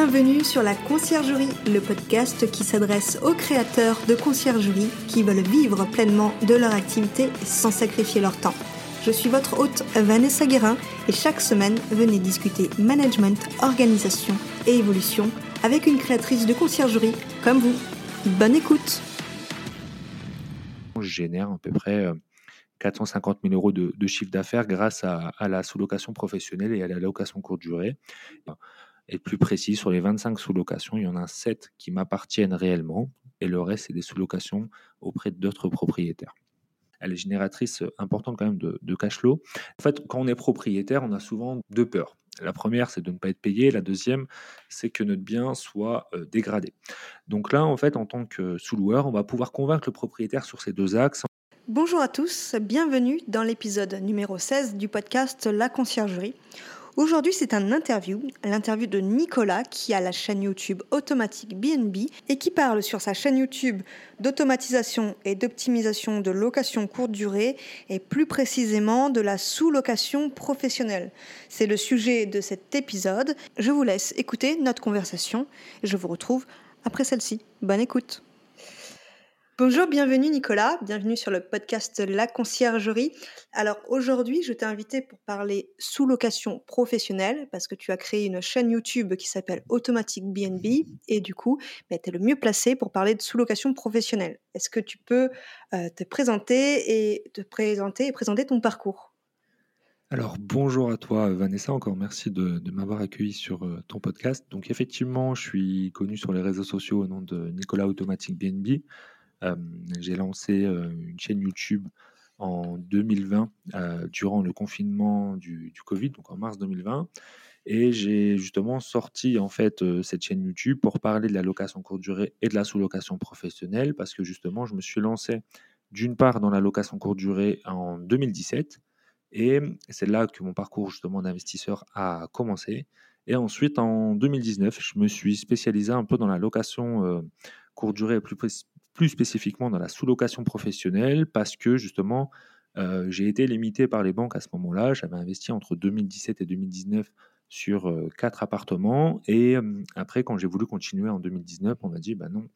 Bienvenue sur la Conciergerie, le podcast qui s'adresse aux créateurs de conciergerie qui veulent vivre pleinement de leur activité sans sacrifier leur temps. Je suis votre hôte Vanessa Guérin et chaque semaine, venez discuter management, organisation et évolution avec une créatrice de conciergerie comme vous. Bonne écoute Je génère à peu près 450 euh, 000 euros de, chiffre d'affaires grâce à, à la sous-location professionnelle et à la location courte durée être plus précis, sur les 25 sous-locations, il y en a 7 qui m'appartiennent réellement et le reste, c'est des sous-locations auprès d'autres propriétaires. Elle est génératrice importante quand même de, cash flow. En fait, quand on est propriétaire, on a souvent deux peurs. La première, c'est de ne pas être payé. La deuxième, c'est que notre bien soit euh, dégradé. Donc là, en fait, en tant que sous-loueur, on va pouvoir convaincre le propriétaire sur ces deux axes. Bonjour à tous, bienvenue dans l'épisode numéro 16 du podcast La Conciergerie Aujourd'hui, c'est un interview, l'interview de Nicolas qui a la chaîne YouTube Automatique BNB et qui parle sur sa chaîne YouTube d'automatisation et d'optimisation de location courte durée et plus précisément de la sous-location professionnelle. C'est le sujet de cet épisode. Je vous laisse écouter notre conversation et je vous retrouve après celle-ci. Bonne écoute. Bonjour, bienvenue Nicolas, bienvenue sur le podcast La Conciergerie. Alors aujourd'hui, je t'ai invité pour parler sous-location professionnelle parce que tu as créé une chaîne YouTube qui s'appelle Automatic BNB et du coup, bah, tu es le mieux placé pour parler de sous-location professionnelle. Est-ce que tu peux euh, te présenter et te présenter et présenter ton parcours? Alors bonjour à toi Vanessa, encore merci de, m'avoir accueilli sur euh, ton podcast. Donc effectivement, je suis connu sur les réseaux sociaux au nom de Nicolas Automatic BNB j'ai lancé une chaîne YouTube en 2020, durant le confinement du, Covid, donc en mars 2020. Et j'ai justement sorti en fait cette chaîne YouTube pour parler de la location courte durée et de la sous-location professionnelle parce que justement je me suis lancé d'une part dans la location courte durée en 2017 et c'est là que mon parcours justement d'investisseur a commencé. Et ensuite en 2019 je me suis spécialisé un peu dans la location courte durée plus, plus spécifiquement dans la sous-location professionnelle, parce que justement, euh, j'ai été limité par les banques à ce moment-là. J'avais investi entre 2017 et 2019 sur euh, quatre appartements. Et euh, après, quand j'ai voulu continuer en 2019, on m'a dit, bah non,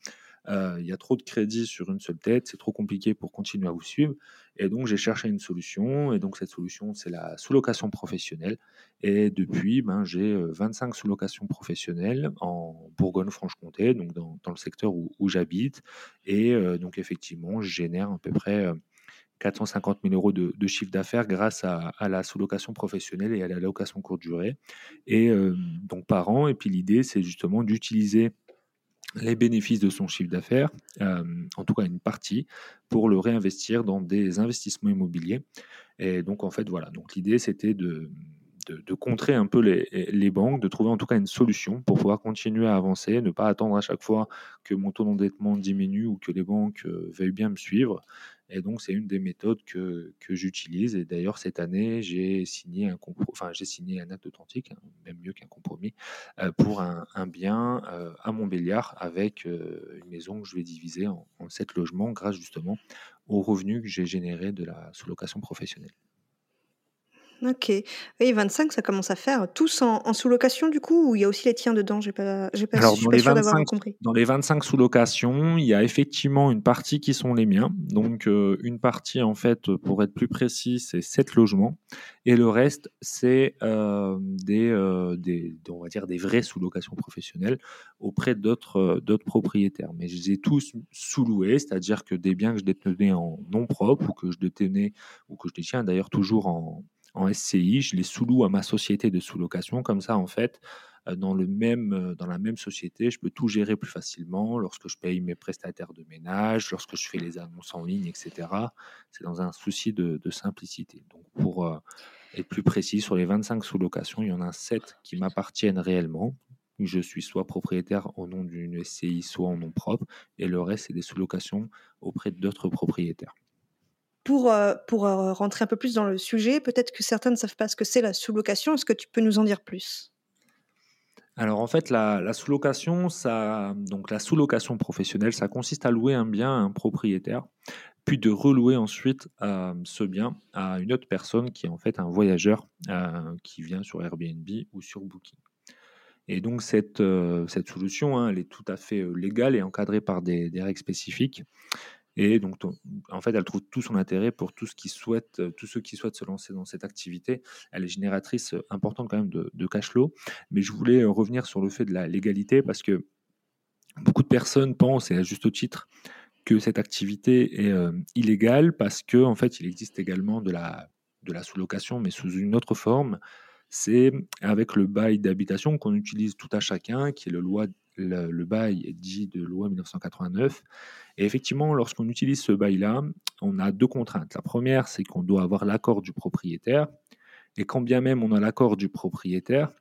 il y a trop de crédits sur une seule tête, c'est trop compliqué pour continuer à vous suivre. Et donc, j'ai cherché une solution. Et donc, cette solution, c'est la sous-location professionnelle. Et depuis, ben, j'ai 25 sous-locations professionnelles en Bourgogne-Franche-Comté, donc dans, le secteur où, j'habite. Et donc, effectivement, je génère à peu près 450 000 euros de, chiffre d'affaires grâce à, la sous-location professionnelle et à la location courte durée. Et donc, par an. Et puis, l'idée, c'est justement d'utiliser les bénéfices de son chiffre d'affaires, euh, en tout cas une partie, pour le réinvestir dans des investissements immobiliers. Et donc en fait voilà, donc l'idée c'était de, de, contrer un peu les, banques, de trouver en tout cas une solution pour pouvoir continuer à avancer, ne pas attendre à chaque fois que mon taux d'endettement diminue ou que les banques euh, veuillent bien me suivre. Et donc, c'est une des méthodes que, que j'utilise. Et d'ailleurs, cette année, j'ai signé un enfin, signé un acte authentique, hein, même mieux qu'un compromis, euh, pour un, bien euh, à Montbéliard avec une maison que je vais diviser en sept logements grâce justement aux revenus que j'ai générés de la sous-location professionnelle. OK. Oui, 25, ça commence à faire. Tous en, sous-location, du coup, ou il y a aussi les tiens dedans? J'ai pas, j'ai pas, Alors, dans les, 25, compris. dans les 25 sous-locations, il y a effectivement une partie qui sont les miens. Donc, euh, une partie, en fait, pour être plus précis, c'est 7 logements. Et le reste, c'est euh, des, euh, des, on va dire, des vraies sous-locations professionnelles auprès d'autres, d'autres propriétaires. Mais je les ai tous sous-loués, c'est-à-dire que des biens que je détenais en nom propre ou que je détenais, ou que je détiens d'ailleurs toujours en en SCI, je les sous-loue à ma société de sous-location. Comme ça, en fait, euh, dans, le même, euh, dans la même société, je peux tout gérer plus facilement lorsque je paye mes prestataires de ménage, lorsque je fais les annonces en ligne, etc. C'est dans un souci de, simplicité. Donc, pour euh, être plus précis, sur les 25 sous-locations, il y en a 7 qui m'appartiennent réellement. Je suis soit propriétaire au nom d'une SCI, soit en nom propre, et le reste, c'est des sous-locations auprès d'autres propriétaires. Pour, euh, pour euh, rentrer un peu plus dans le sujet, peut-être que certains ne savent pas ce que c'est la sous-location. Est-ce que tu peux nous en dire plus? Alors en fait, la, sous-location, ça, donc la sous-location professionnelle, ça consiste à louer un bien à un propriétaire, puis de relouer ensuite euh, ce bien à une autre personne qui est en fait un voyageur qui vient sur Airbnb ou sur Booking. Et donc cette, cette solution, hein, elle est tout à fait légale et encadrée par des règles spécifiques. Et donc, en fait, elle trouve tout son intérêt pour souhaite, tous ceux qui souhaitent se lancer dans cette activité. Elle est génératrice importante quand même de, cash flow. Mais je voulais revenir sur le fait de la légalité parce que beaucoup de personnes pensent, et à juste titre, que cette activité est illégale parce que en fait, il existe également de la, de la sous-location, mais sous une autre forme. C'est avec le bail d'habitation qu'on utilise tout à chacun, qui est le, loi, le, bail dit de loi 1989. Et effectivement, lorsqu'on utilise ce bail-là, on a deux contraintes. La première, c'est qu'on doit avoir l'accord du propriétaire. Et quand bien même on a l'accord du propriétaire,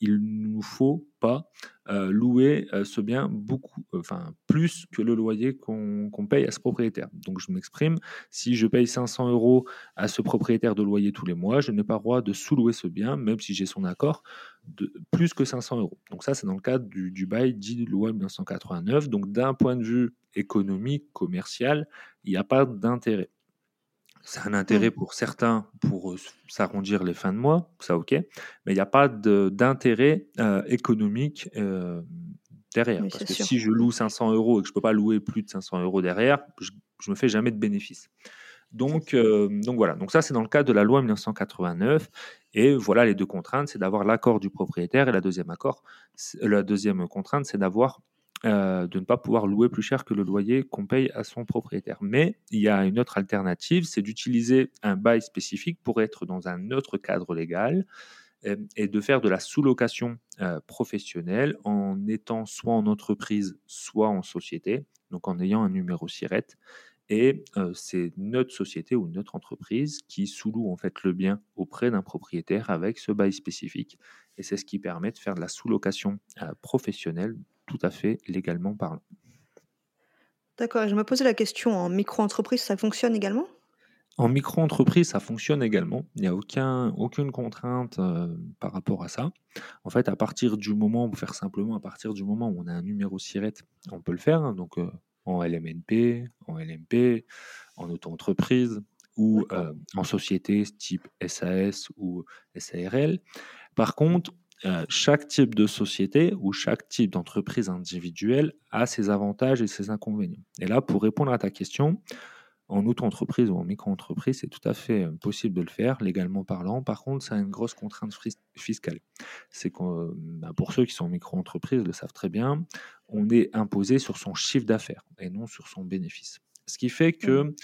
il ne nous faut pas euh, louer euh, ce bien beaucoup, enfin plus que le loyer qu'on paye à ce propriétaire. Donc je m'exprime, si je paye 500 euros à ce propriétaire de loyer tous les mois, je n'ai pas droit de sous-louer ce bien, même si j'ai son accord, de plus que 500 euros. Donc ça, c'est dans le cadre du, bail dit loi 1989. Donc d'un point de vue économique, commercial, il n'y a pas d'intérêt. C'est un intérêt mmh. pour certains pour s'arrondir les fins de mois, ça ok, mais il n'y a pas d'intérêt économique derrière. parce que si je loue 500 euros et que je ne peux pas louer plus de 500 euros derrière, je ne me fais jamais de bénéfice. Donc, donc voilà, donc ça c'est dans le cadre de la loi 1989. Et voilà les deux contraintes, c'est d'avoir l'accord du propriétaire et la deuxième, accord, la deuxième contrainte, c'est d'avoir euh, de ne pas pouvoir louer plus cher que le loyer qu'on paye à son propriétaire. Mais il y a une autre alternative, c'est d'utiliser un bail spécifique pour être dans un autre cadre légal euh, et de faire de la sous-location euh, professionnelle en étant soit en entreprise, soit en société, donc en ayant un numéro SIRET. Et c'est notre société ou notre entreprise qui sous-loue en fait le bien auprès d'un propriétaire avec ce bail spécifique. Et c'est ce qui permet de faire de la sous-location professionnelle tout à fait légalement parlant. D'accord, je me posais la question, en micro-entreprise, ça fonctionne également? En micro-entreprise, ça fonctionne également. Il n'y a aucun, aucune contrainte euh, par rapport à ça. En fait, à partir du moment, pour faire simplement, à partir du moment où on a un numéro SIRET, on peut le faire. Hein, donc, euh, en LMNP, en LMP, en auto-entreprise ou euh, en société type SAS ou SARL. Par contre, euh, chaque type de société ou chaque type d'entreprise individuelle a ses avantages et ses inconvénients. Et là, pour répondre à ta question, en auto-entreprise ou en micro-entreprise, c'est tout à fait euh, possible de le faire, légalement parlant. Par contre, ça a une grosse contrainte fiscale. C'est que euh, bah, pour ceux qui sont en micro-entreprise le savent très bien, on est imposé sur son chiffre d'affaires et non sur son bénéfice. Ce qui fait que mmh.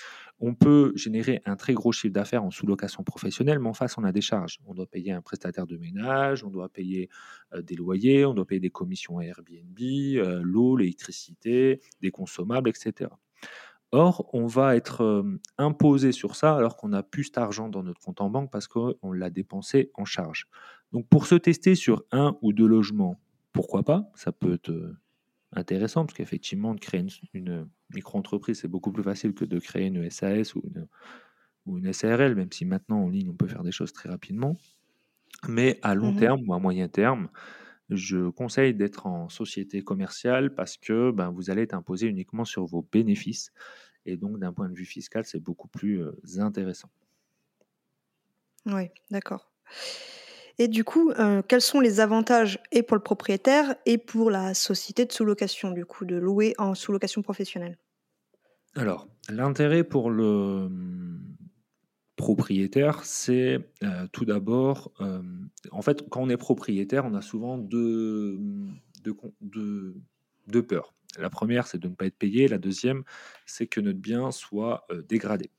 on peut générer un très gros chiffre d'affaires en sous-location professionnelle, mais en face, on a des charges. On doit payer un prestataire de ménage, on doit payer des loyers, on doit payer des commissions à Airbnb, l'eau, l'électricité, des consommables, etc. Or, on va être imposé sur ça alors qu'on n'a plus cet argent dans notre compte en banque parce qu'on l'a dépensé en charge. Donc, pour se tester sur un ou deux logements, pourquoi pas? Ça peut être intéressant parce qu'effectivement, de créer une, micro-entreprise, c'est beaucoup plus facile que de créer une SAS ou une, ou une SARL, même si maintenant en ligne, on peut faire des choses très rapidement. Mais à long mmh terme ou à moyen terme, je conseille d'être en société commerciale parce que ben, vous allez être imposé uniquement sur vos bénéfices. Et donc, d'un point de vue fiscal, c'est beaucoup plus intéressant. Oui, d'accord. Et du coup, euh, quels sont les avantages et pour le propriétaire et pour la société de sous-location, du coup, de louer en sous-location professionnelle? Alors, l'intérêt pour le hum, propriétaire, c'est euh, tout d'abord, euh, en fait, quand on est propriétaire, on a souvent deux, hum, deux, peurs. La première, c'est de ne pas être payé. La deuxième, c'est que notre bien soit dégradé.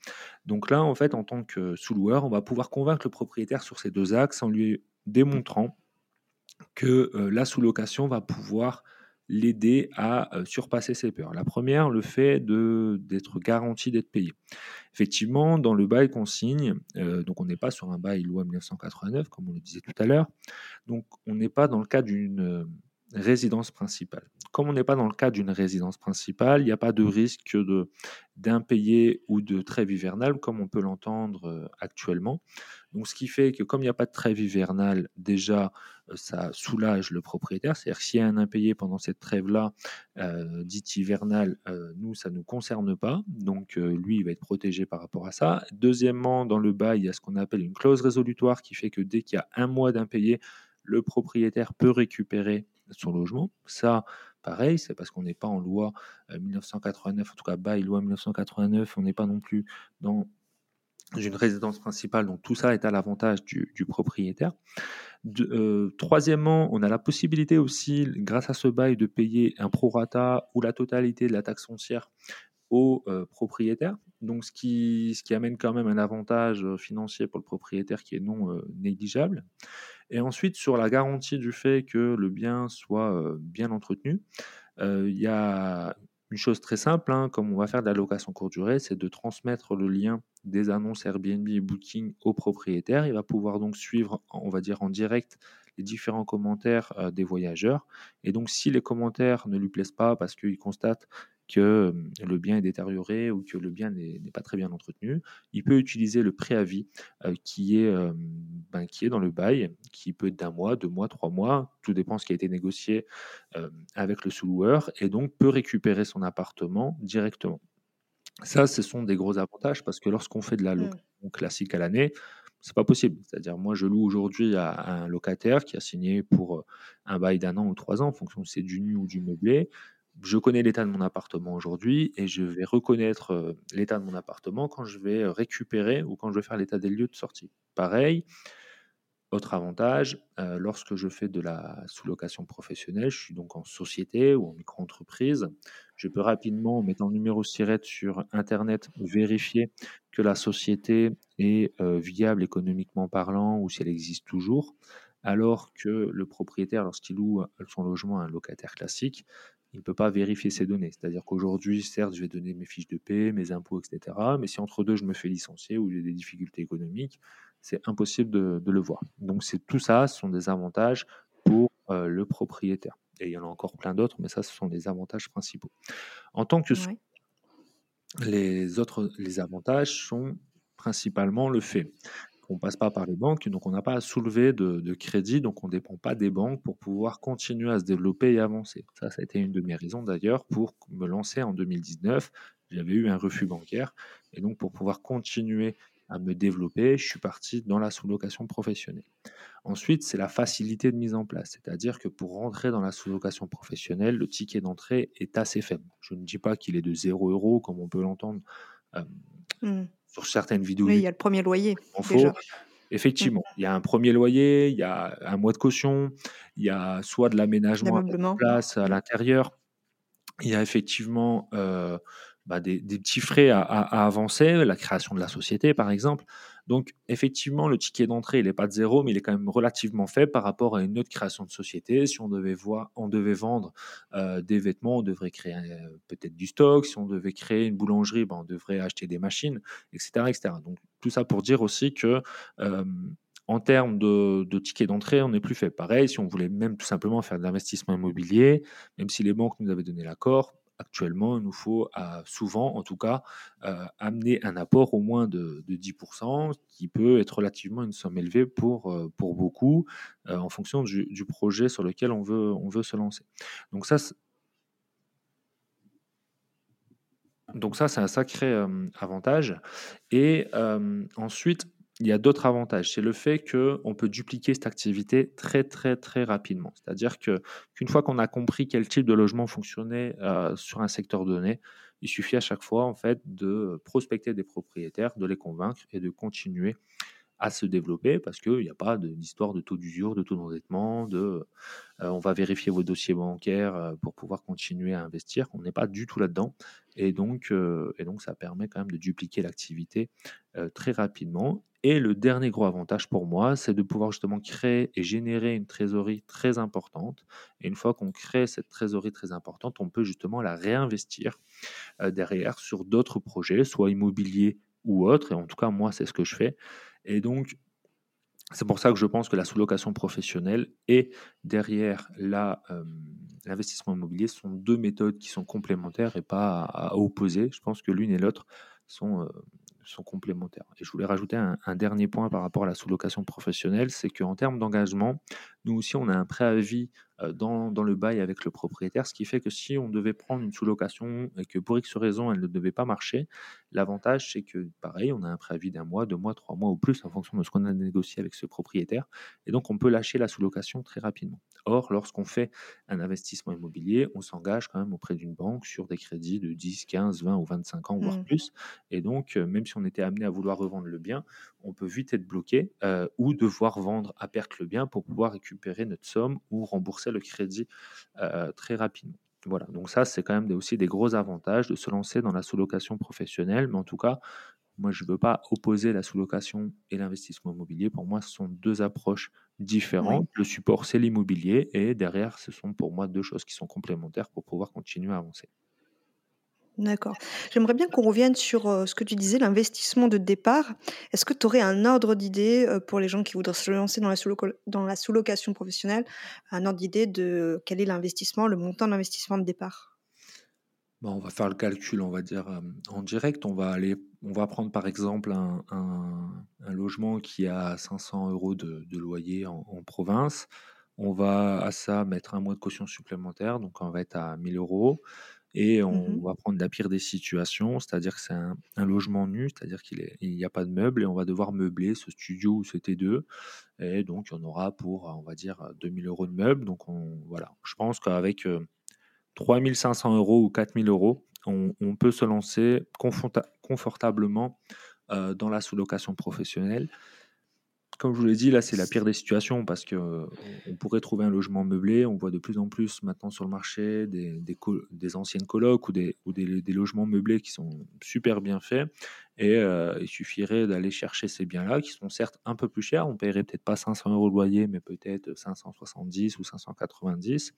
Donc là, en fait, en tant que sous-loueur, on va pouvoir convaincre le propriétaire sur ces deux axes en lui démontrant que euh, la sous-location va pouvoir l'aider à euh, surpasser ses peurs. La première, le fait d'être garanti d'être payé. Effectivement, dans le bail qu'on signe, euh, donc on n'est pas sur un bail loi 1989, comme on le disait tout à l'heure, donc on n'est pas dans le cas d'une résidence principale. Comme on n'est pas dans le cas d'une résidence principale, il n'y a pas de risque d'impayé ou de trêve hivernale, comme on peut l'entendre actuellement. Donc, ce qui fait que comme il n'y a pas de trêve hivernale, déjà, euh, ça soulage le propriétaire. C'est-à-dire s'il y a un impayé pendant cette trêve-là, euh, dite hivernale, euh, nous, ça ne nous concerne pas. Donc, lui, il va être protégé par rapport à ça. Deuxièmement, dans le bail, il y a ce qu'on appelle une clause résolutoire qui fait que dès qu'il y a un mois d'impayé, le propriétaire peut récupérer son logement. Ça, pareil, c'est parce qu'on n'est pas en loi 1989, euh, en tout cas bail loi 1989, on n'est pas non plus dans une résidence principale, donc tout ça est à l'avantage du, propriétaire. Euh, troisièmement, on a la possibilité aussi, grâce à ce bail, de payer un prorata ou la totalité de la taxe foncière au euh, propriétaire. Donc, ce qui, ce qui amène quand même un avantage financier pour le propriétaire qui est non négligeable. Et ensuite, sur la garantie du fait que le bien soit bien entretenu, il y a une chose très simple, hein, comme on va faire de la location courte durée, c'est de transmettre le lien des annonces Airbnb et Booking au propriétaire. Il va pouvoir donc suivre, on va dire en direct, les différents commentaires des voyageurs. Et donc, si les commentaires ne lui plaisent pas parce qu'il constate que le bien est détérioré ou que le bien n'est pas très bien entretenu, il peut utiliser le préavis qui, est, ben, qui est dans le bail, qui peut être d'un mois, deux mois, trois mois, tout dépend de ce qui a été négocié avec le sous-loueur, et donc peut récupérer son appartement directement. Ça, ce sont des gros avantages parce que lorsqu'on fait de la mmh. location classique à l'année, c'est pas possible. C'est-à-dire, moi, je loue aujourd'hui à un locataire qui a signé pour un bail d'un an ou trois ans, en fonction de c'est du nu ou du meublé je connais l'état de mon appartement aujourd'hui et je vais reconnaître l'état de mon appartement quand je vais récupérer ou quand je vais faire l'état des lieux de sortie. Pareil, autre avantage, lorsque je fais de la sous-location professionnelle, je suis donc en société ou en micro-entreprise, je peux rapidement, en mettant le numéro SIRET sur Internet, vérifier que la société est viable économiquement parlant ou si elle existe toujours alors que le propriétaire, lorsqu'il loue son logement à un locataire classique, il ne peut pas vérifier ces données. C'est-à-dire qu'aujourd'hui, certes, je vais donner mes fiches de paie, mes impôts, etc. Mais si entre deux, je me fais licencier ou j'ai des difficultés économiques, c'est impossible de, le voir. Donc, c'est tout ça, ce sont des avantages pour euh, le propriétaire. Et il y en a encore plein d'autres, mais ça, ce sont les avantages principaux. En tant que les autres, les avantages sont principalement le fait on passe pas par les banques, donc on n'a pas à soulever de, crédit, donc on ne dépend pas des banques pour pouvoir continuer à se développer et avancer. Ça, ça a été une de mes raisons d'ailleurs pour me lancer en 2019. J'avais eu un refus bancaire, et donc pour pouvoir continuer à me développer, je suis parti dans la sous-location professionnelle. Ensuite, c'est la facilité de mise en place, c'est-à-dire que pour rentrer dans la sous-location professionnelle, le ticket d'entrée est assez faible. Je ne dis pas qu'il est de 0 euros, comme on peut l'entendre. Euh, mmh sur certaines vidéos. Oui, il y a le premier loyer. Déjà. Effectivement, mmh. il y a un premier loyer, il y a un mois de caution, il y a soit de l'aménagement en place à l'intérieur, il y a effectivement euh, bah, des, petits frais à, avancer, la création de la société par exemple. Donc effectivement, le ticket d'entrée, il n'est pas de zéro, mais il est quand même relativement faible par rapport à une autre création de société. Si on devait, voir, on devait vendre euh, des vêtements, on devrait créer euh, peut-être du stock. Si on devait créer une boulangerie, ben, on devrait acheter des machines, etc., etc. Donc tout ça pour dire aussi que... Euh, en termes de, de tickets d'entrée, on n'est plus fait. Pareil, si on voulait même tout simplement faire de l'investissement immobilier, même si les banques nous avaient donné l'accord, actuellement, il nous faut euh, souvent, en tout cas, euh, amener un apport au moins de, 10%, qui peut être relativement une somme élevée pour, euh, pour beaucoup, en fonction du, projet sur lequel on veut, on veut se lancer. Donc ça, donc ça, c'est un sacré avantage. Et ensuite, il y a d'autres avantages. C'est le fait qu'on peut dupliquer cette activité très, très, très rapidement. C'est-à-dire qu'une fois qu'on a compris quel type de logement fonctionnait euh, sur un secteur donné, il suffit à chaque fois en fait, de prospecter des propriétaires, de les convaincre et de continuer à se développer parce qu'il n'y a pas d'histoire de taux d'usure, de taux d'endettement, de euh, on va vérifier vos dossiers bancaires euh, pour pouvoir continuer à investir. On n'est pas du tout là-dedans. Et donc, et donc, ça permet quand même de dupliquer l'activité très rapidement. Et le dernier gros avantage pour moi, c'est de pouvoir justement créer et générer une trésorerie très importante. Et une fois qu'on crée cette trésorerie très importante, on peut justement la réinvestir euh, derrière sur d'autres projets, soit immobiliers ou autres. Et en tout cas, moi, c'est ce que je fais. Et donc, c'est pour ça que je pense que la sous-location professionnelle et derrière euh, l'investissement immobilier sont deux méthodes qui sont complémentaires et pas à opposer. Je pense que l'une et l'autre sont, sont complémentaires. Et je voulais rajouter un, dernier point par rapport à la sous-location professionnelle, c'est qu'en termes d'engagement, nous aussi, on a un préavis euh, dans, dans, le bail avec le propriétaire, ce qui fait que si on devait prendre une sous-location et que pour X raison, elle ne devait pas marcher, l'avantage, c'est que, pareil, on a un préavis d'un mois, deux mois, trois mois ou plus en fonction de ce qu'on a négocié avec ce propriétaire. Et donc, on peut lâcher la sous-location très rapidement. Or, lorsqu'on fait un investissement immobilier, on s'engage quand même auprès d'une banque sur des crédits de 10, 15, 20 ou 25 ans, voire mmh. plus. Et donc, euh, même si on était amené à vouloir revendre le bien, on peut vite être bloqué euh, ou devoir vendre à perte le bien pour pouvoir récupérer notre somme ou rembourser le crédit euh, très rapidement. Voilà, donc ça, c'est quand même aussi des gros avantages de se lancer dans la sous-location professionnelle. Mais en tout cas, moi, je ne veux pas opposer la sous-location et l'investissement immobilier. Pour moi, ce sont deux approches différentes. Le support, c'est l'immobilier. Et derrière, ce sont pour moi deux choses qui sont complémentaires pour pouvoir continuer à avancer. D'accord. J'aimerais bien qu'on revienne sur, ce que tu disais, l'investissement de départ. Est-ce que tu aurais un ordre d'idée, pour les gens qui voudraient se lancer dans la sous-location professionnelle? Un ordre d'idée de quel est l'investissement, le montant d'investissement de départ? Bah, on va faire le calcul, on va dire, en direct. On va aller on va prendre par exemple un logement qui a 500 euros de loyer en en province. On va à ça mettre un mois de caution supplémentaire, donc on va être à 1 000 euros. Et on mmh va prendre la pire des situations, c'est-à-dire que c'est un, logement nu, c'est-à-dire qu'il n'y a pas de meubles et on va devoir meubler ce studio ou ce T2. Et donc, on aura pour, on va dire, 2000 euros de meubles. Donc, on, voilà, je pense qu'avec 3500 euros ou 4000 euros, on, peut se lancer confortablement dans la sous-location professionnelle comme je vous l'ai dit, là, c'est la pire des situations parce que euh, on pourrait trouver un logement meublé. On voit de plus en plus maintenant sur le marché des, des, anciennes colocs ou, des, ou des, logements meublés qui sont super bien faits. Et euh, il suffirait d'aller chercher ces biens-là, qui sont certes un peu plus chers. On paierait peut-être pas 500 euros de loyer, mais peut-être 570 ou 590.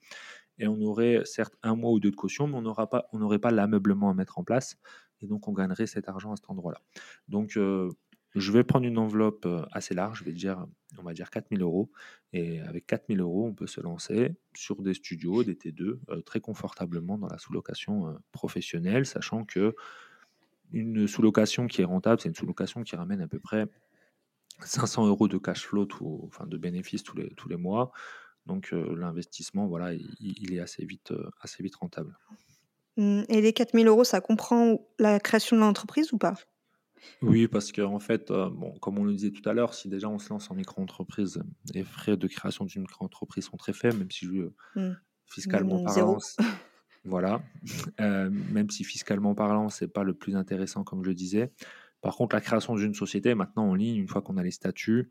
Et on aurait certes un mois ou deux de caution, mais on n'aurait pas, on pas l'ameublement à mettre en place. Et donc, on gagnerait cet argent à cet endroit-là. Donc, euh, je vais prendre une enveloppe assez large, je vais dire, on va dire 4000 euros. Et avec 4000 euros, on peut se lancer sur des studios, des T2, très confortablement dans la sous-location professionnelle, sachant que une sous-location qui est rentable, c'est une sous-location qui ramène à peu près 500 euros de cash flow, enfin de bénéfices tous les, tous les mois. Donc l'investissement, voilà, il, est assez vite, assez vite rentable. Mmh, et les 4000 euros, ça comprend la création de l'entreprise ou pas? Oui, parce qu'en fait, euh, bon, comme on le disait tout à l'heure, si déjà on se lance en micro-entreprise, les frais de création d'une micro-entreprise sont très faibles, même si je, mmh. fiscalement parlant, voilà, euh, même si fiscalement parlant, c'est pas le plus intéressant, comme je le disais. Par contre, la création d'une société, maintenant en ligne, une fois qu'on a les statuts,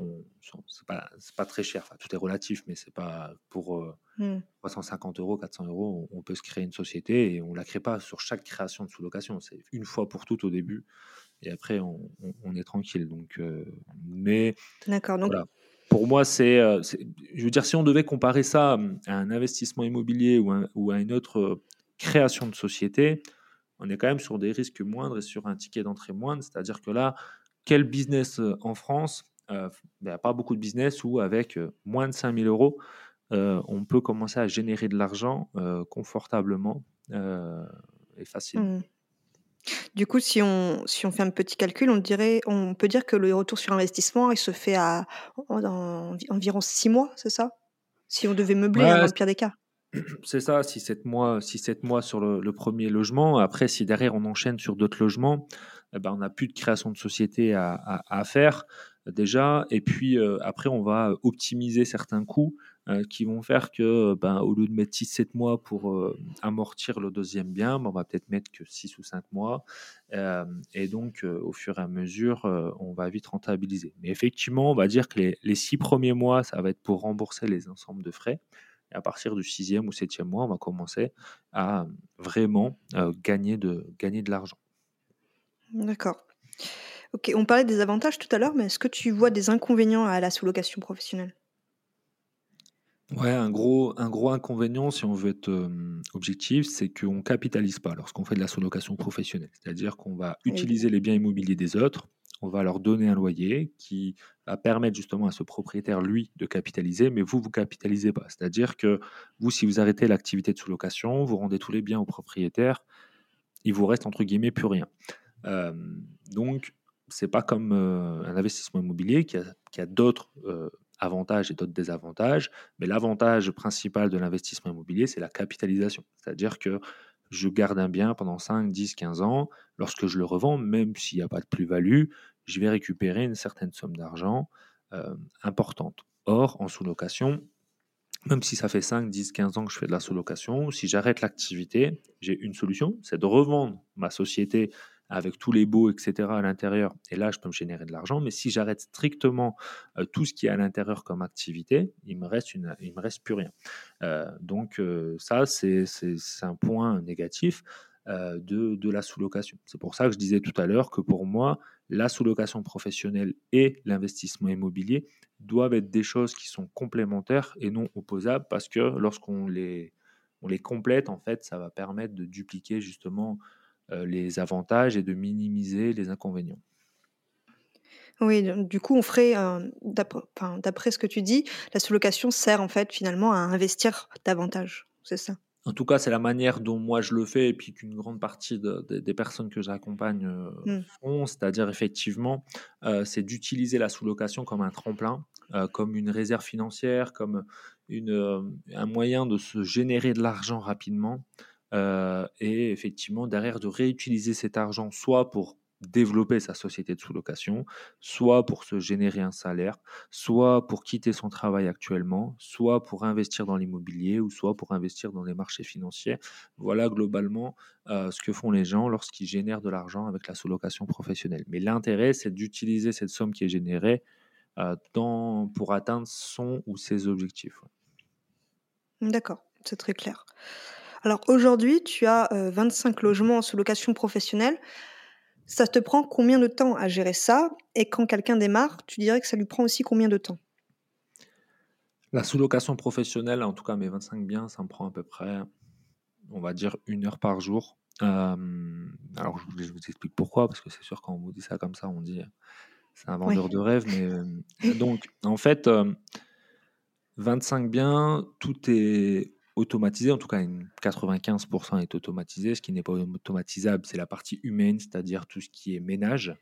euh, sont, c'est pas, pas, très cher. Enfin, tout est relatif, mais c'est pas pour 350 euh, mmh. euros, 400 euros, on, peut se créer une société et on la crée pas sur chaque création de sous-location. C'est une fois pour toutes au début et après on, on est tranquille. Donc, euh, mais d'accord. Donc pour moi, c'est, je veux dire, si on devait comparer ça à un investissement immobilier ou, ou à une autre création de société, on est quand même sur des risques moindres et sur un ticket d'entrée moindre. C'est-à-dire que là, quel business euh, en France euh, Il n'y a pas beaucoup de business où avec euh, moins de 5000 euros, on peut commencer à générer de l'argent confortablement et facilement. Mmh. Du coup, si on, si on fait un petit calcul, on, dirait, on peut dire que le retour sur investissement, il se fait à environ 6 mois, c'est ça? Si on devait meubler, hein, dans le pire des cas. C'est ça, 6-7 mois, 6-7 mois sur le, premier logement. Après, si derrière on enchaîne sur d'autres logements, eh ben, on n'a plus de création de société à, faire déjà. Et puis euh, après, on va optimiser certains coûts euh, qui vont faire que, ben, au lieu de mettre 6-7 mois pour euh, amortir le deuxième bien, ben, on va peut-être mettre que 6 ou 5 mois. et donc, au fur et à mesure, on va vite rentabiliser. Mais effectivement, on va dire que les, les 6 premiers mois, ça va être pour rembourser les ensembles de frais. Et à partir du sixième ou septième mois, on va commencer à vraiment euh, gagner de, gagner de l'argent. D'accord. Ok, on parlait des avantages tout à l'heure, mais est-ce que tu vois des inconvénients à la sous-location professionnelle? Ouais, un gros, un gros inconvénient, si on veut être euh, objectif, c'est qu'on ne capitalise pas lorsqu'on fait de la sous-location professionnelle. C'est-à-dire qu'on va utiliser les biens immobiliers des autres on va leur donner un loyer qui va permettre justement à ce propriétaire, lui, de capitaliser, mais vous, vous capitalisez pas. C'est-à-dire que vous, si vous arrêtez l'activité de sous-location, vous rendez tous les biens au propriétaire il vous reste entre guillemets plus rien. Euh, donc, c'est pas comme un investissement immobilier qui a, d'autres avantages et d'autres désavantages, mais l'avantage principal de l'investissement immobilier, c'est la capitalisation. C'est-à-dire que je garde un bien pendant 5, 10, 15 ans. Lorsque je le revends, même s'il n'y a pas de plus-value, je vais récupérer une certaine somme d'argent importante. Or, en sous-location, même si ça fait 5, 10, 15 ans que je fais de la sous-location, si j'arrête l'activité, j'ai une solution, c'est de revendre ma société avec tous les baux, etc. à l'intérieur. Et là, je peux me générer de l'argent. Mais si j'arrête strictement euh, tout ce qui est à l'intérieur comme activité, il me reste une, il me reste plus rien. Euh, donc euh, ça, c'est un point négatif. de, de, la sous-location. C'est pour ça que je disais tout à l'heure que pour moi, la sous-location professionnelle et l'investissement immobilier doivent être des choses qui sont complémentaires et non opposables parce que lorsqu'on les, on les complète, en fait, ça va permettre de dupliquer justement les avantages et de minimiser les inconvénients. Oui, du coup, on ferait, euh, d'après ce que tu dis, la sous-location sert en fait finalement à investir davantage, c'est ça? En tout cas, c'est la manière dont moi je le fais et puis qu'une grande partie des personnes que j'accompagne euh, mmh. font, c'est-à-dire effectivement, c'est d'utiliser la sous-location comme un tremplin, comme une réserve financière, comme une, un moyen de se générer de l'argent rapidement. Euh, et effectivement derrière de réutiliser cet argent soit pour développer sa société de sous-location, soit pour se générer un salaire, soit pour quitter son travail actuellement, soit pour investir dans l'immobilier ou soit pour investir dans les marchés financiers. Voilà globalement euh, ce que font les gens lorsqu'ils génèrent de l'argent avec la sous-location professionnelle. Mais l'intérêt, c'est d'utiliser cette somme qui est générée euh, pour atteindre son ou ses objectifs. D'accord, c'est très clair. Alors aujourd'hui, tu as 25 logements en sous-location professionnelle. Ça te prend combien de temps à gérer ça? Et quand quelqu'un démarre, tu dirais que ça lui prend aussi combien de temps? La sous-location professionnelle, en tout cas mes 25 biens, ça me prend à peu près, on va dire, une heure par jour. alors je, vous explique pourquoi, parce que c'est sûr quand on vous dit ça comme ça, on dit c'est un vendeur de rêve. Mais donc en fait, 25 biens, tout est automatisé, en tout cas 95% est automatisé. Ce qui n'est pas automatisable, c'est la partie humaine, c'est-à-dire tout ce qui est ménage.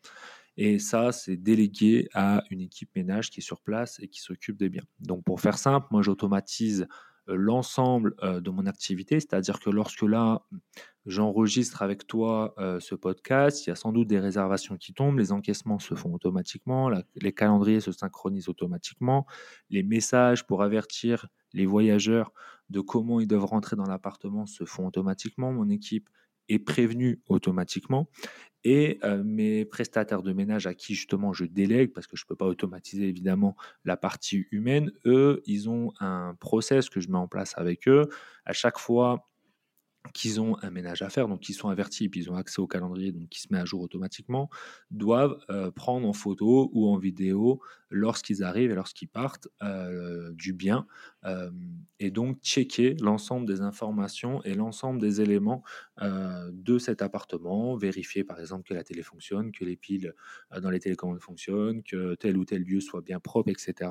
Et ça, c'est délégué à une équipe ménage qui est sur place et qui s'occupe des biens. Donc pour faire simple, moi j'automatise euh, l'ensemble euh, de mon activité, c'est-à-dire que lorsque là, j'enregistre avec toi euh, ce podcast, il y a sans doute des réservations qui tombent, les encaissements se font automatiquement, les calendriers se synchronisent automatiquement, les messages pour avertir les voyageurs de comment ils doivent rentrer dans l'appartement se font automatiquement, mon équipe est prévenue automatiquement et mes prestataires de ménage à qui justement je délègue, parce que je ne peux pas automatiser évidemment la partie humaine, eux, ils ont un process que je mets en place avec eux. À chaque fois qu'ils ont un ménage à faire, donc qui sont avertis, puis ils ont accès au calendrier, donc qui se met à jour automatiquement, doivent euh, prendre en photo ou en vidéo lorsqu'ils arrivent et lorsqu'ils partent euh, du bien, euh, et donc checker l'ensemble des informations et l'ensemble des éléments de cet appartement, vérifier par exemple que la télé fonctionne, que les piles dans les télécommandes fonctionnent, que tel ou tel lieu soit bien propre, etc.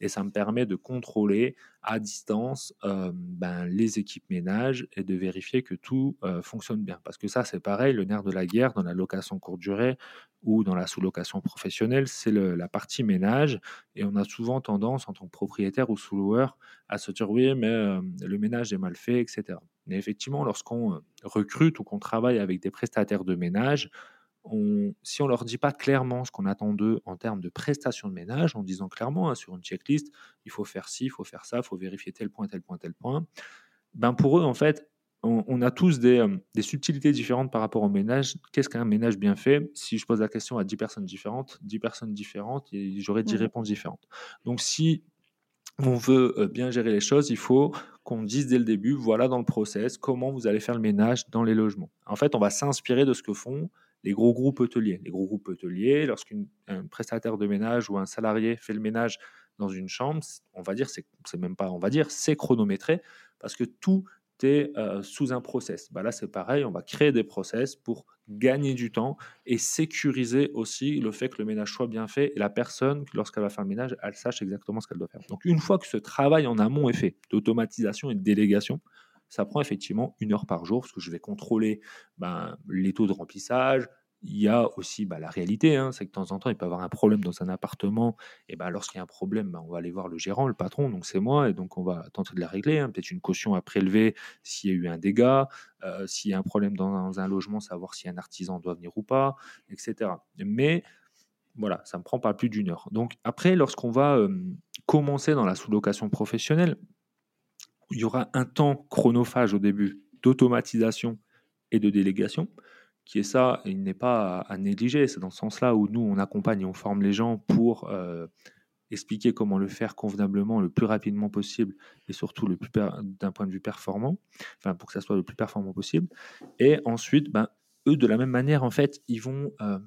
Et ça me permet de contrôler à distance ben, les équipes ménage et de vérifier que tout fonctionne bien. Parce que ça, c'est pareil, le nerf de la guerre dans la location courte durée ou dans la sous-location professionnelle, c'est la partie ménage. Et on a souvent tendance, en tant que propriétaire ou sous-loueur, à se dire oui, mais le ménage est mal fait, etc. Mais effectivement, lorsqu'on recrute ou qu'on travaille avec des prestataires de ménage, si on leur dit pas clairement ce qu'on attend d'eux en termes de prestations de ménage, en disant clairement hein, sur une checklist, il faut faire ci, il faut faire ça, il faut vérifier tel point, tel point, tel point, ben pour eux, en fait, on, a tous euh, des, subtilités différentes par rapport au ménage. Qu'est-ce qu'un ménage bien fait? Si je pose la question à 10 personnes différentes, 10 personnes différentes, j'aurai 10 réponses différentes. Donc si on veut euh, bien gérer les choses, il faut qu'on dise dès le début, voilà dans le process, comment vous allez faire le ménage dans les logements. En fait, on va s'inspirer de ce que font les gros groupes hôteliers. Les gros groupes hôteliers, lorsqu'un prestataire de ménage ou un salarié fait le ménage dans une chambre, on va dire, c'est même pas, on va dire, c'est chronométré parce que euh, sous un process. Bah là, c'est pareil, on va créer des process pour gagner du temps et sécuriser aussi le fait que le ménage soit bien fait et la personne, lorsqu'elle va faire le ménage, elle sache exactement ce qu'elle doit faire. Donc, une fois que ce travail en amont est fait, d'automatisation et de délégation, ça prend effectivement une heure par jour parce que je vais contrôler ben, les taux de remplissage, il y a aussi bah, la réalité, hein, c'est que de temps en temps, il peut y avoir un problème dans un appartement. Et ben, lorsqu'il y a un problème, bah, on va aller voir le gérant, le patron, donc c'est moi, et donc on va tenter de la régler. Hein. Peut-être une caution à prélever s'il y a eu un dégât, euh, s'il y a un problème dans, un logement, savoir si un artisan doit venir ou pas, etc. Mais voilà, ça ne me prend pas plus d'une heure. Donc après, lorsqu'on va commencer dans la sous-location professionnelle, il y aura un temps chronophage au début d'automatisation et de délégation qui est ça, il n'est pas à, négliger. C'est dans ce sens-là où nous, on accompagne on forme les gens pour euh, expliquer comment le faire convenablement le plus rapidement possible et surtout d'un point de vue performant, enfin pour que ça soit le plus performant possible. Et ensuite, ben, eux, de la même manière, en fait, ils vont, euh,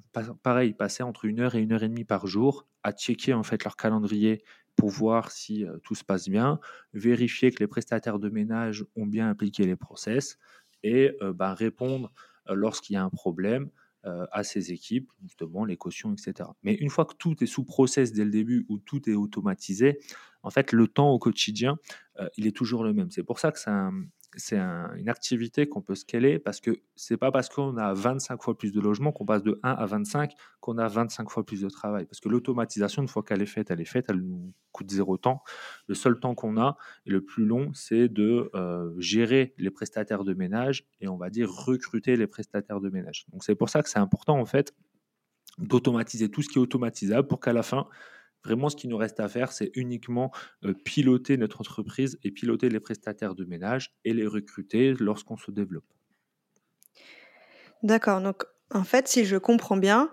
pareil, passer entre une heure et une heure et demie par jour à checker en fait leur calendrier pour voir si euh, tout se passe bien, vérifier que les prestataires de ménage ont bien appliqué les process et ben, répondre lorsqu'il y a un problème euh, à ces équipes, justement les cautions, etc. Mais une fois que tout est sous process dès le début ou tout est automatisé, en fait, le temps au quotidien, euh, il est toujours le même. C'est pour ça que c'est un, c'est une activité qu'on peut scaler parce que c'est pas parce qu'on a 25 fois plus de logements qu'on passe de 1 à 25 qu'on a 25 fois plus de travail. Parce que l'automatisation, une fois qu'elle est faite, elle est faite, elle nous coûte zéro temps. Le seul temps qu'on a, et le plus long, c'est de euh, gérer les prestataires de ménage et on va dire recruter les prestataires de ménage. Donc c'est pour ça que c'est important en fait d'automatiser tout ce qui est automatisable pour qu'à la fin, Vraiment, ce qui nous reste à faire, c'est uniquement piloter notre entreprise et piloter les prestataires de ménage et les recruter lorsqu'on se développe. D'accord. Donc, en fait, si je comprends bien,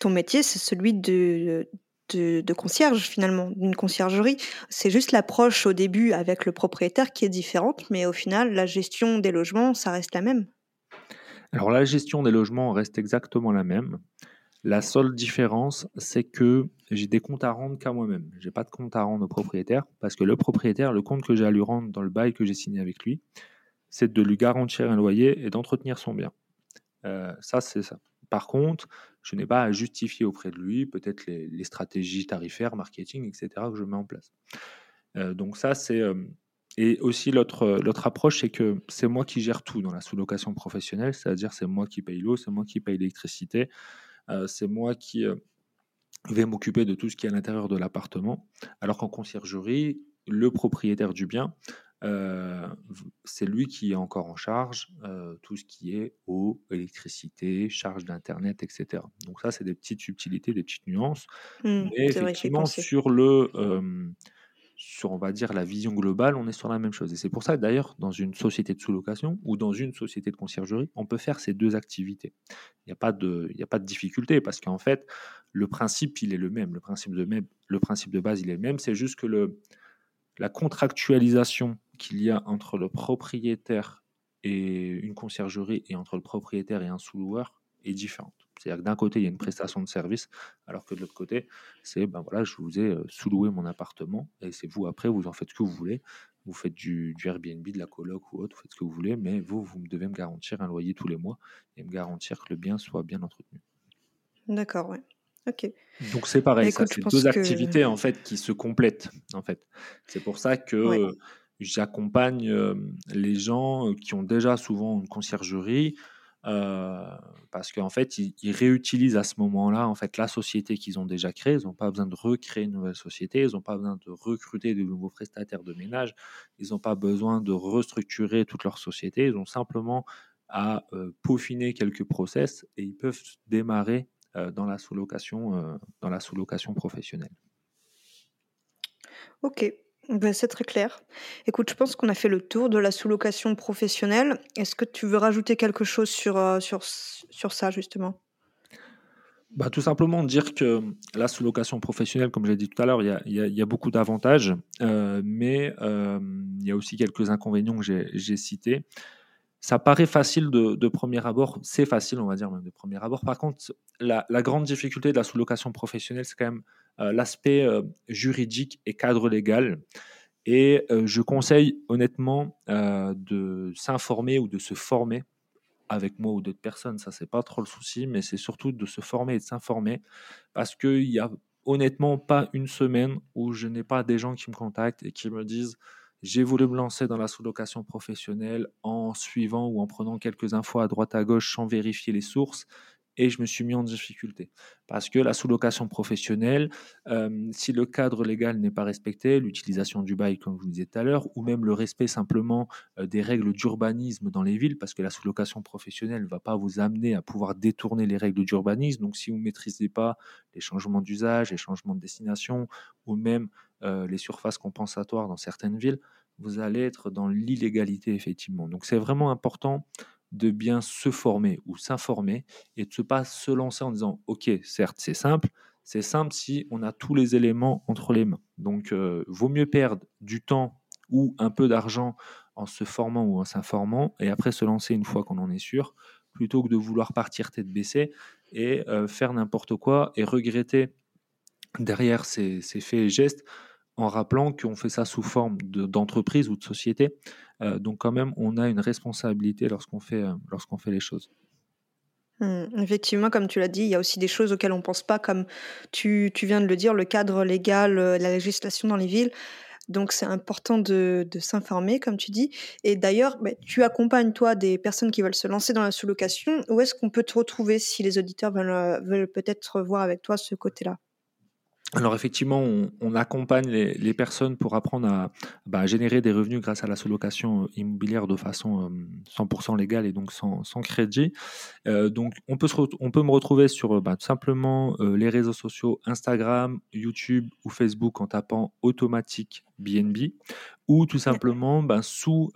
ton métier, c'est celui de, de, concierge, finalement, d'une conciergerie. C'est juste l'approche au début avec le propriétaire qui est différente, mais au final, la gestion des logements, ça reste la même? Alors, la gestion des logements reste exactement la même. La seule différence, c'est que j'ai des comptes à rendre qu'à moi-même. Je n'ai pas de compte à rendre au propriétaire parce que le propriétaire, le compte que j'ai à lui rendre dans le bail que j'ai signé avec lui, c'est de lui garantir un loyer et d'entretenir son bien. Euh, ça, c'est ça. Par contre, je n'ai pas à justifier auprès de lui peut-être les, stratégies tarifaires, marketing, etc. que je mets en place. Euh, donc ça, c'est... Euh, et aussi l'autre approche, c'est que c'est moi qui gère tout dans la sous-location professionnelle, c'est-à-dire c'est moi qui paye l'eau, c'est moi qui paye l'électricité, c'est moi qui euh, vais m'occuper de tout ce qui est à l'intérieur de l'appartement. Alors qu'en conciergerie, le propriétaire du bien, euh, c'est lui qui est encore en charge tout ce qui est eau, électricité, charge d'internet, etc. Donc ça, c'est des petites subtilités, des petites nuances. Mmh, Mais effectivement, sur le sur, on va dire, la vision globale, on est sur la même chose. Et c'est pour ça, d'ailleurs, dans une société de sous-location ou dans une société de conciergerie, on peut faire ces deux activités. Il n'y a, pas de, a pas de difficulté parce qu'en fait, le principe, il est le même. Le principe de, même, le principe de base, il est le même. C'est juste que le, la contractualisation qu'il y a entre le propriétaire et une conciergerie et entre le propriétaire et un sous-loueur est différente. C'est-à-dire que d'un côté, il y a une prestation de service, alors que de l'autre côté, c'est ben voilà, je vous ai euh, sous-loué mon appartement et c'est vous après, vous en faites ce que vous voulez. Vous faites du, Airbnb, de la coloc ou autre, vous faites ce que vous voulez, mais vous, vous devez me garantir un loyer tous les mois et me garantir que le bien soit bien entretenu. D'accord, ouais. Ok. Donc c'est pareil, ça, c'est deux activités en fait qui se complètent. En fait, c'est pour ça que j'accompagne euh, les gens euh, qui ont déjà souvent une conciergerie euh, parce qu'en fait, ils, réutilisent à ce moment-là en fait la société qu'ils ont déjà créée. Ils n'ont pas besoin de recréer une nouvelle société. Ils n'ont pas besoin de recruter de nouveaux prestataires de ménage. Ils n'ont pas besoin de restructurer toute leur société. Ils ont simplement à euh, peaufiner quelques process et ils peuvent démarrer euh, dans la sous-location, dans la sous-location professionnelle. Ok, ben, c'est très clair. Écoute, je pense qu'on a fait le tour de la sous-location professionnelle. Est-ce que tu veux rajouter quelque chose sur, euh, sur, sur ça, justement? Bah, Tout simplement dire que la sous-location professionnelle, comme j'ai dit tout à l'heure, il y a, y a, beaucoup d'avantages, euh, mais euh, il y a aussi quelques inconvénients que j'ai cités. Ça paraît facile de, de premier abord, c'est facile, on va dire, même de premier abord. Par contre, la, la grande difficulté de la sous-location professionnelle, c'est quand même l'aspect euh, juridique et cadre légal. Et euh, je conseille honnêtement de s'informer ou de se former avec moi ou d'autres personnes, ça c'est pas trop le souci, mais c'est surtout de se former et de s'informer. Parce qu'il y a honnêtement pas une semaine où je n'ai pas des gens qui me contactent et qui me disent j'ai voulu me lancer dans la sous-location professionnelle en suivant ou en prenant quelques infos à droite à gauche sans vérifier les sources et je me suis mis en difficulté. Parce que la sous-location professionnelle, euh, si le cadre légal n'est pas respecté, l'utilisation du bail, comme je vous disais tout à l'heure, ou même le respect simplement euh, des règles d'urbanisme dans les villes, parce que la sous-location professionnelle ne va pas vous amener à pouvoir détourner les règles d'urbanisme. Donc si vous ne maîtrisez pas les changements d'usage, les changements de destination, ou même euh, les surfaces compensatoires dans certaines villes, vous allez être dans l'illégalité, effectivement. Donc c'est vraiment important de bien se former ou s'informer et de ne pas se lancer en disant ok certes c'est simple c'est simple si on a tous les éléments entre les mains. Donc euh, vaut mieux perdre du temps ou un peu d'argent en se formant ou en s'informant et après se lancer une fois qu'on en est sûr plutôt que de vouloir partir tête baissée et euh, faire n'importe quoi et regretter derrière ces, ces faits et gestes en rappelant qu'on fait ça sous forme d'entreprise ou de société. Euh, donc quand même, on a une responsabilité lorsqu'on fait, euh, les choses. Mmh, effectivement, comme tu l'as dit, il y a aussi des choses auxquelles on ne pense pas, comme tu, tu, viens de le dire, le cadre légal, euh, la législation dans les villes. Donc c'est important de, de s'informer, comme tu dis. Et d'ailleurs, bah, tu accompagnes, toi, des personnes qui veulent se lancer dans la sous-location. Où est-ce qu'on peut te retrouver si les auditeurs veulent, veulent peut-être voir avec toi ce côté-là? Alors effectivement, on, accompagne les, personnes pour apprendre à, bah, générer des revenus grâce à la sous-location euh, immobilière de façon 100% euh, légale et donc sans, crédit. Euh, donc on peut, on peut me retrouver sur bah, simplement les réseaux sociaux Instagram, YouTube ou Facebook en tapant automatique BNB ou tout simplement ben, sous,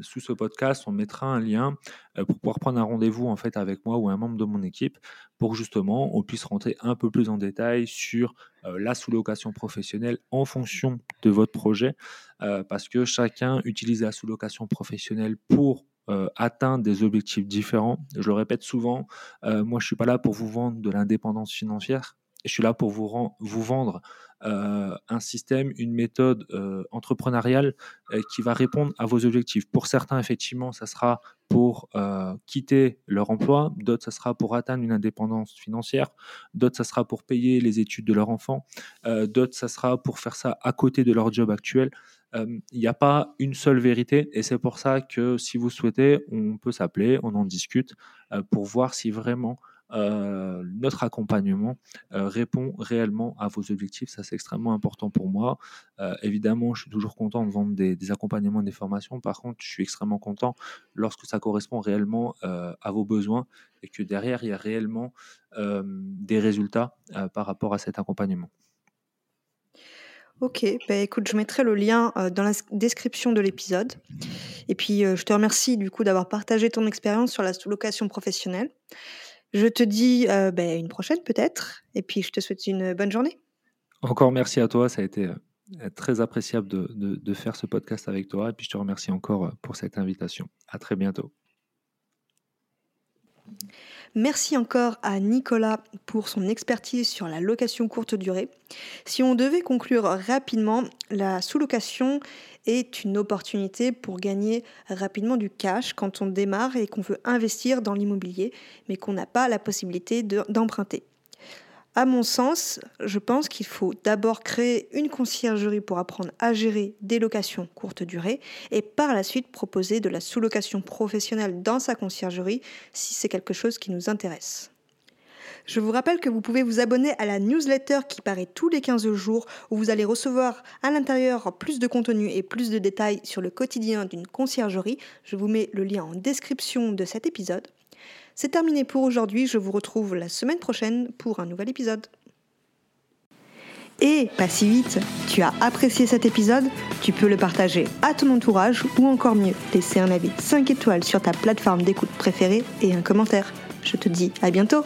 sous ce podcast on mettra un lien pour pouvoir prendre un rendez-vous en fait avec moi ou un membre de mon équipe pour justement on puisse rentrer un peu plus en détail sur la sous-location professionnelle en fonction de votre projet parce que chacun utilise la sous-location professionnelle pour atteindre des objectifs différents. Je le répète souvent, moi je suis pas là pour vous vendre de l'indépendance financière, je suis là pour vous, vendre euh, un système, une méthode euh, entrepreneuriale euh, qui va répondre à vos objectifs. Pour certains, effectivement, ça sera pour quitter leur emploi, d'autres, ça sera pour atteindre une indépendance financière, d'autres, ça sera pour payer les études de leur enfant, d'autres, ça sera pour faire ça à côté de leur job actuel. Il n'y a pas une seule vérité et c'est pour ça que si vous souhaitez, on peut s'appeler, on en discute pour voir si vraiment euh, notre accompagnement euh, répond réellement à vos objectifs. Ça, c'est extrêmement important pour moi. Euh, évidemment, je suis toujours content de vendre des, accompagnements, des formations. Par contre, je suis extrêmement content lorsque ça correspond réellement à vos besoins et que derrière, il y a réellement des résultats par rapport à cet accompagnement. Ok, bah écoute, je mettrai le lien dans la description de l'épisode. Et puis, je te remercie du coup d'avoir partagé ton expérience sur la sous-location professionnelle. Je te dis euh, ben, une prochaine peut-être, et puis je te souhaite une bonne journée. Encore merci à toi, ça a été euh, très appréciable de, de faire ce podcast avec toi, et puis je te remercie encore euh, pour cette invitation. À très bientôt. Merci encore à Nicolas pour son expertise sur la location courte durée. Si on devait conclure rapidement, la sous-location est une opportunité pour gagner rapidement du cash quand on démarre et qu'on veut investir dans l'immobilier, mais qu'on n'a pas la possibilité d'emprunter. À mon sens, je pense qu'il faut d'abord créer une conciergerie pour apprendre à gérer des locations courte durée et par la suite proposer de la sous-location professionnelle dans sa conciergerie si c'est quelque chose qui nous intéresse. Je vous rappelle que vous pouvez vous abonner à la newsletter qui paraît tous les 15 jours où vous allez recevoir à l'intérieur plus de contenu et plus de détails sur le quotidien d'une conciergerie. Je vous mets le lien en description de cet épisode. C'est terminé pour aujourd'hui, je vous retrouve la semaine prochaine pour un nouvel épisode. Et pas si vite, tu as apprécié cet épisode, tu peux le partager à ton entourage ou encore mieux, laisser un avis 5 étoiles sur ta plateforme d'écoute préférée et un commentaire. Je te dis à bientôt